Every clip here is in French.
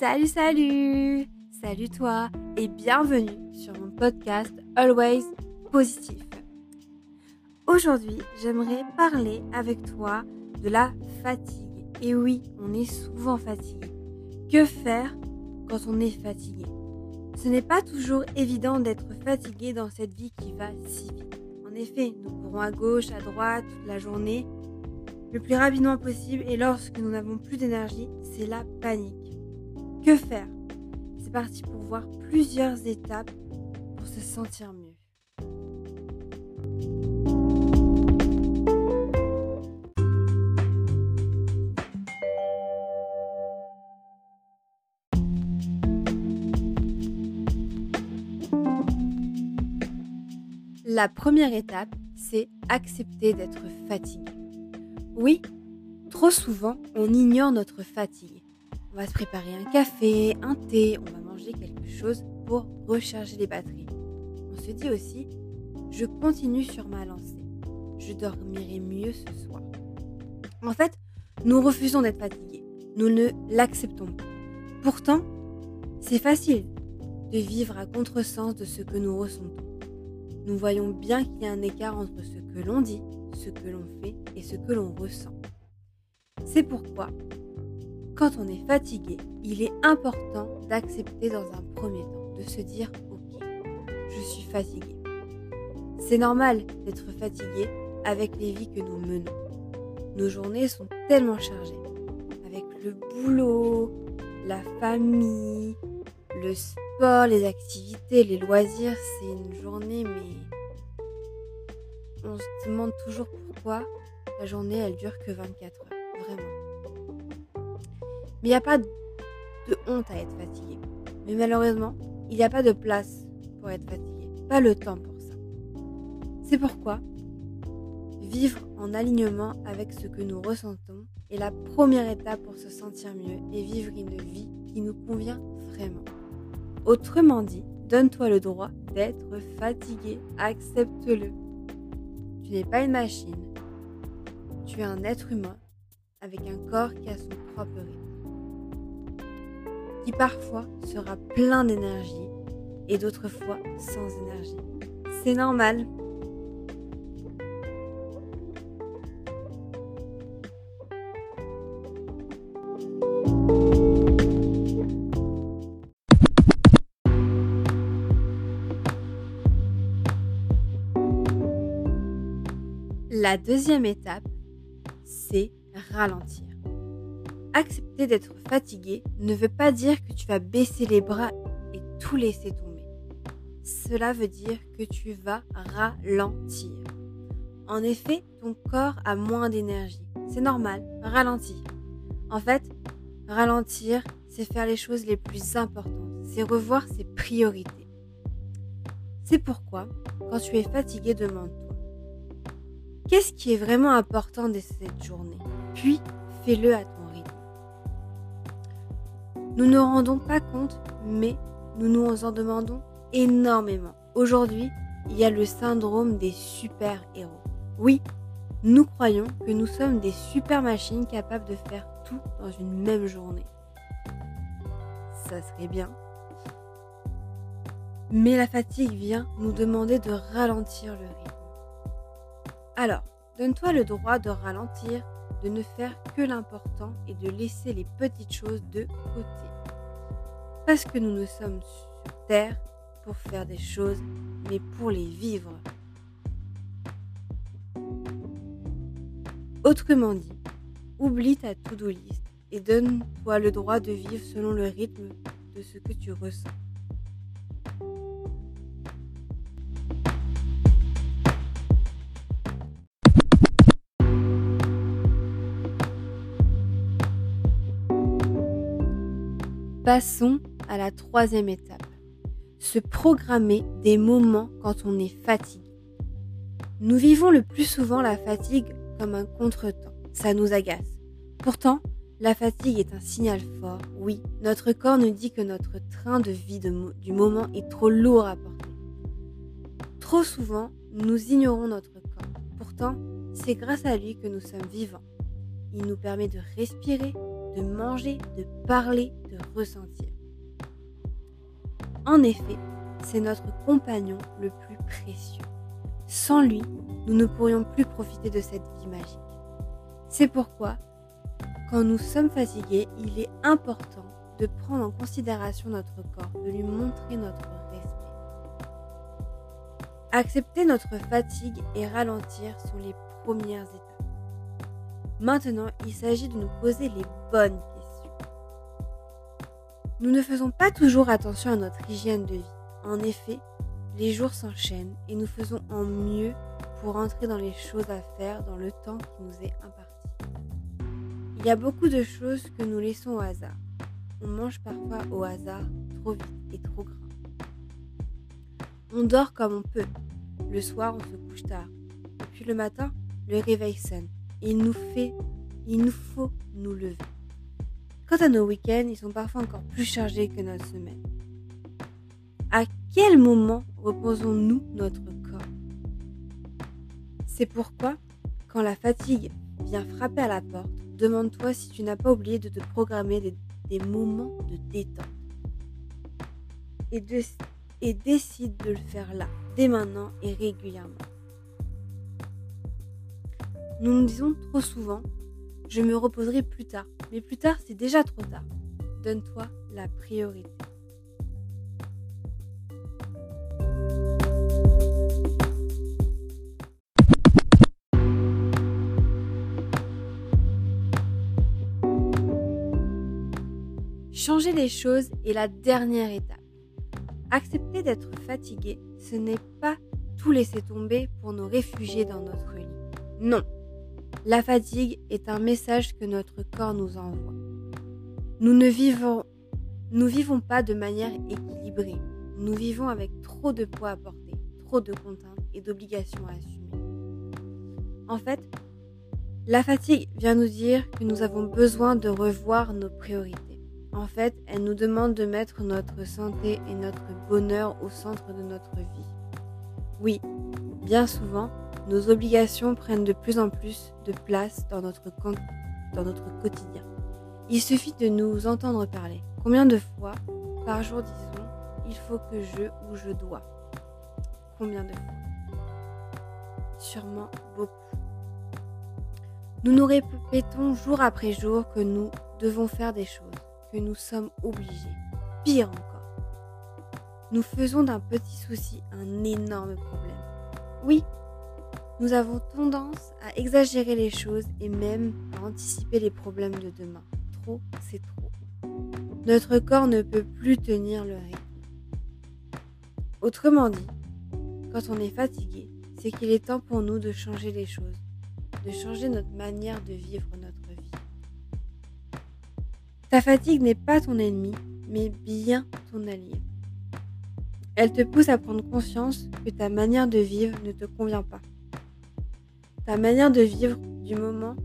Salut, salut Salut toi et bienvenue sur mon podcast Always Positif. Aujourd'hui, j'aimerais parler avec toi de la fatigue. Et oui, on est souvent fatigué. Que faire quand on est fatigué? Ce n'est pas toujours évident d'être fatigué dans cette vie qui va si vite. En effet, nous courons à gauche, à droite toute la journée, le plus rapidement possible et lorsque nous n'avons plus d'énergie, c'est la panique. Que faire? C'est parti pour voir plusieurs étapes pour se sentir mieux. La première étape, c'est accepter d'être fatigué. Oui, trop souvent, on ignore notre fatigue. On va se préparer un café, un thé, on va manger quelque chose pour recharger les batteries. On se dit aussi, je continue sur ma lancée. Je dormirai mieux ce soir. En fait, nous refusons d'être fatigués. Nous ne l'acceptons pas. Pourtant, c'est facile de vivre à contresens de ce que nous ressentons nous voyons bien qu'il y a un écart entre ce que l'on dit, ce que l'on fait et ce que l'on ressent. C'est pourquoi, quand on est fatigué, il est important d'accepter dans un premier temps, de se dire ok, je suis fatigué. C'est normal d'être fatigué avec les vies que nous menons. Nos journées sont tellement chargées, avec le boulot, la famille, le sport, les activités, les loisirs, c'est une journée, mais on se demande toujours pourquoi la journée, elle dure que 24 heures. Mais il n'y a pas de honte à être fatigué. Mais malheureusement, il n'y a pas de place pour être fatigué. Pas le temps pour ça. C'est pourquoi vivre en alignement avec ce que nous ressentons est la première étape pour se sentir mieux et vivre une vie qui nous convient vraiment. Autrement dit, donne-toi le droit d'être fatigué, accepte-le. Tu n'es pas une machine, tu es un être humain avec un corps qui a son propre rythme, qui parfois sera plein d'énergie et d'autres fois sans énergie. C'est normal. La deuxième étape, c'est ralentir. Accepter d'être fatigué ne veut pas dire que tu vas baisser les bras et tout laisser tomber. Cela veut dire que tu vas ralentir. En effet, ton corps a moins d'énergie. C'est normal, ralentir. En fait, ralentir, c'est faire les choses les plus importantes, c'est revoir ses priorités. C'est pourquoi, quand tu es fatigué, demande-toi Qu'est-ce qui est vraiment important de cette journée? Puis fais-le à rythme. Nous ne rendons pas compte, mais nous nous en demandons énormément. Aujourd'hui, il y a le syndrome des super-héros. Oui, nous croyons que nous sommes des super machines capables de faire tout dans une même journée. Ça serait bien. Mais la fatigue vient nous demander de ralentir le rythme. Alors, donne-toi le droit de ralentir, de ne faire que l'important et de laisser les petites choses de côté. Parce que nous ne sommes sur Terre pour faire des choses, mais pour les vivre. Autrement dit, oublie ta to-do list et donne-toi le droit de vivre selon le rythme de ce que tu ressens. Passons à la troisième étape. Se programmer des moments quand on est fatigué. Nous vivons le plus souvent la fatigue comme un contretemps. Ça nous agace. Pourtant, la fatigue est un signal fort. Oui, notre corps nous dit que notre train de vie du moment est trop lourd à porter. Trop souvent, nous ignorons notre corps. Pourtant, c'est grâce à lui que nous sommes vivants. Il nous permet de respirer, de manger, de parler, de ressentir. En effet, c'est notre compagnon le plus précieux. Sans lui, nous ne pourrions plus profiter de cette vie magique. C'est pourquoi, quand nous sommes fatigués, il est important de prendre en considération notre corps, de lui montrer notre respect. Accepter notre fatigue et ralentir sont les premières étapes. Maintenant, il s'agit de nous poser les bonnes questions. Nous ne faisons pas toujours attention à notre hygiène de vie. En effet, les jours s'enchaînent et nous faisons en mieux pour entrer dans les choses à faire dans le temps qui nous est imparti. Il y a beaucoup de choses que nous laissons au hasard. On mange parfois au hasard, trop vite et trop gras. On dort comme on peut. Le soir, on se couche tard. Puis le matin, le réveil sonne. Il nous faut nous lever. Quant à nos week-ends, ils sont parfois encore plus chargés que notre semaine. À quel moment reposons-nous notre corps? C'est pourquoi, quand la fatigue vient frapper à la porte, demande-toi si tu n'as pas oublié de te programmer des, moments de détente. Et décide de le faire là, dès maintenant et régulièrement. Nous nous disons trop souvent, je me reposerai plus tard. Mais plus tard, c'est déjà trop tard. Donne-toi la priorité. Changer les choses est la dernière étape. Accepter d'être fatigué, ce n'est pas tout laisser tomber pour nous réfugier dans notre lit. Non. La fatigue est un message que notre corps nous envoie. Nous ne vivons, pas de manière équilibrée. Nous vivons avec trop de poids à porter, trop de contraintes et d'obligations à assumer. En fait, la fatigue vient nous dire que nous avons besoin de revoir nos priorités. En fait, elle nous demande de mettre notre santé et notre bonheur au centre de notre vie. Oui, bien souvent, nos obligations prennent de plus en plus de place dans notre, quotidien. Il suffit de nous entendre parler. Combien de fois par jour disons il faut que je ou je dois? Combien de fois? Sûrement beaucoup. Nous nous répétons jour après jour que nous devons faire des choses que nous sommes obligés. Pire encore, nous faisons d'un petit souci un énorme problème. Oui, nous avons tendance à exagérer les choses et même à anticiper les problèmes de demain. Trop, c'est trop. Notre corps ne peut plus tenir le rythme. Autrement dit, quand on est fatigué, c'est qu'il est temps pour nous de changer les choses, de changer notre manière de vivre notre ta fatigue n'est pas ton ennemi, mais bien ton allié. Elle te pousse à prendre conscience que ta manière de vivre ne te convient pas. Ta manière de vivre du moment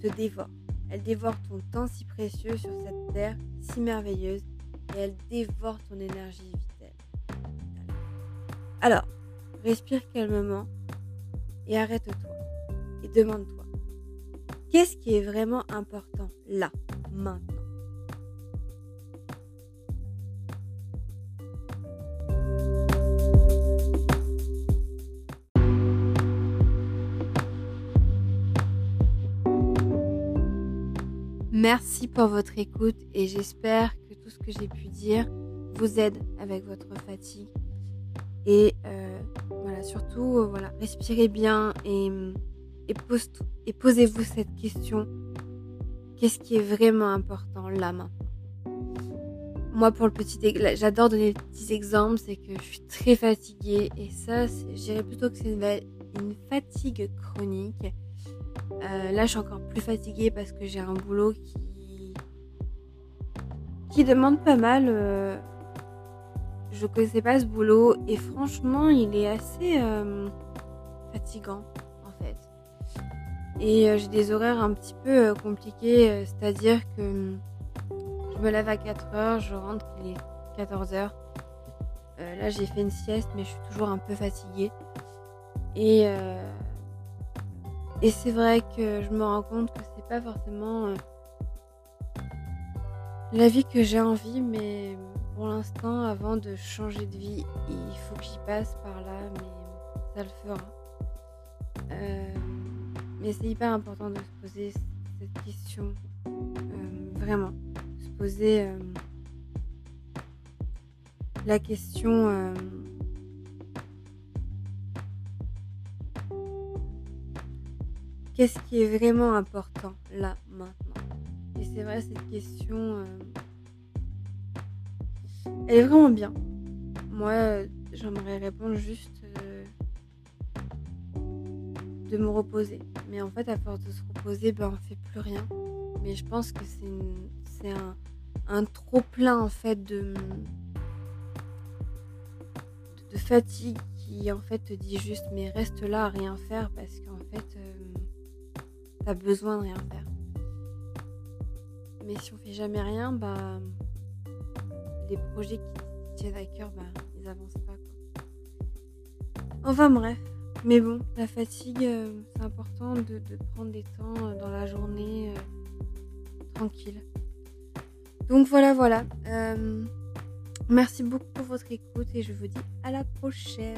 te dévore. Elle dévore ton temps si précieux sur cette terre si merveilleuse et elle dévore ton énergie vitale. Alors, respire calmement et arrête-toi et demande-toi, qu'est-ce qui est vraiment important là, maintenant? Merci pour votre écoute et j'espère que tout ce que j'ai pu dire vous aide avec votre fatigue. Et euh, voilà, surtout, euh, voilà, respirez bien et, et, posez-vous cette question. Qu'est-ce qui est vraiment important là Moi, pour le petit, j'adore donner des petits exemples, c'est que je suis très fatiguée et ça, je dirais plutôt que c'est une fatigue chronique. Euh, là, je suis encore plus fatiguée parce que j'ai un boulot qui demande pas mal. Euh, je connaissais pas ce boulot et franchement, il est assez euh, fatigant en fait. Et j'ai des horaires un petit peu compliqués, c'est-à-dire que je me lève à 4h, je rentre, il est 14h. là, j'ai fait une sieste, mais je suis toujours un peu fatiguée. Et et c'est vrai que je me rends compte que c'est pas forcément euh, la vie que j'ai envie, mais pour l'instant, avant de changer de vie, il faut que j'y passe par là, mais ça le fera. Euh, mais c'est hyper important de se poser cette question, euh, vraiment, se poser la question qu'est-ce qui est vraiment important là, maintenant? Et c'est vrai, cette question, elle est vraiment bien. Moi, j'aimerais répondre juste de me reposer. Mais en fait, à force de se reposer, ben, on fait plus rien. Mais je pense que c'est un, trop plein en fait de, de, fatigue qui en fait te dit juste mais reste là à rien faire parce qu'en fait euh, t'as besoin de rien faire. Mais si on fait jamais rien, bah les projets qui tiennent à cœur, bah, ils avancent pas quoi. Enfin bref. Mais bon, la fatigue, euh, c'est important de, prendre des temps euh, dans la journée euh, tranquille. Donc voilà, voilà. merci beaucoup pour votre écoute et je vous dis à la prochaine.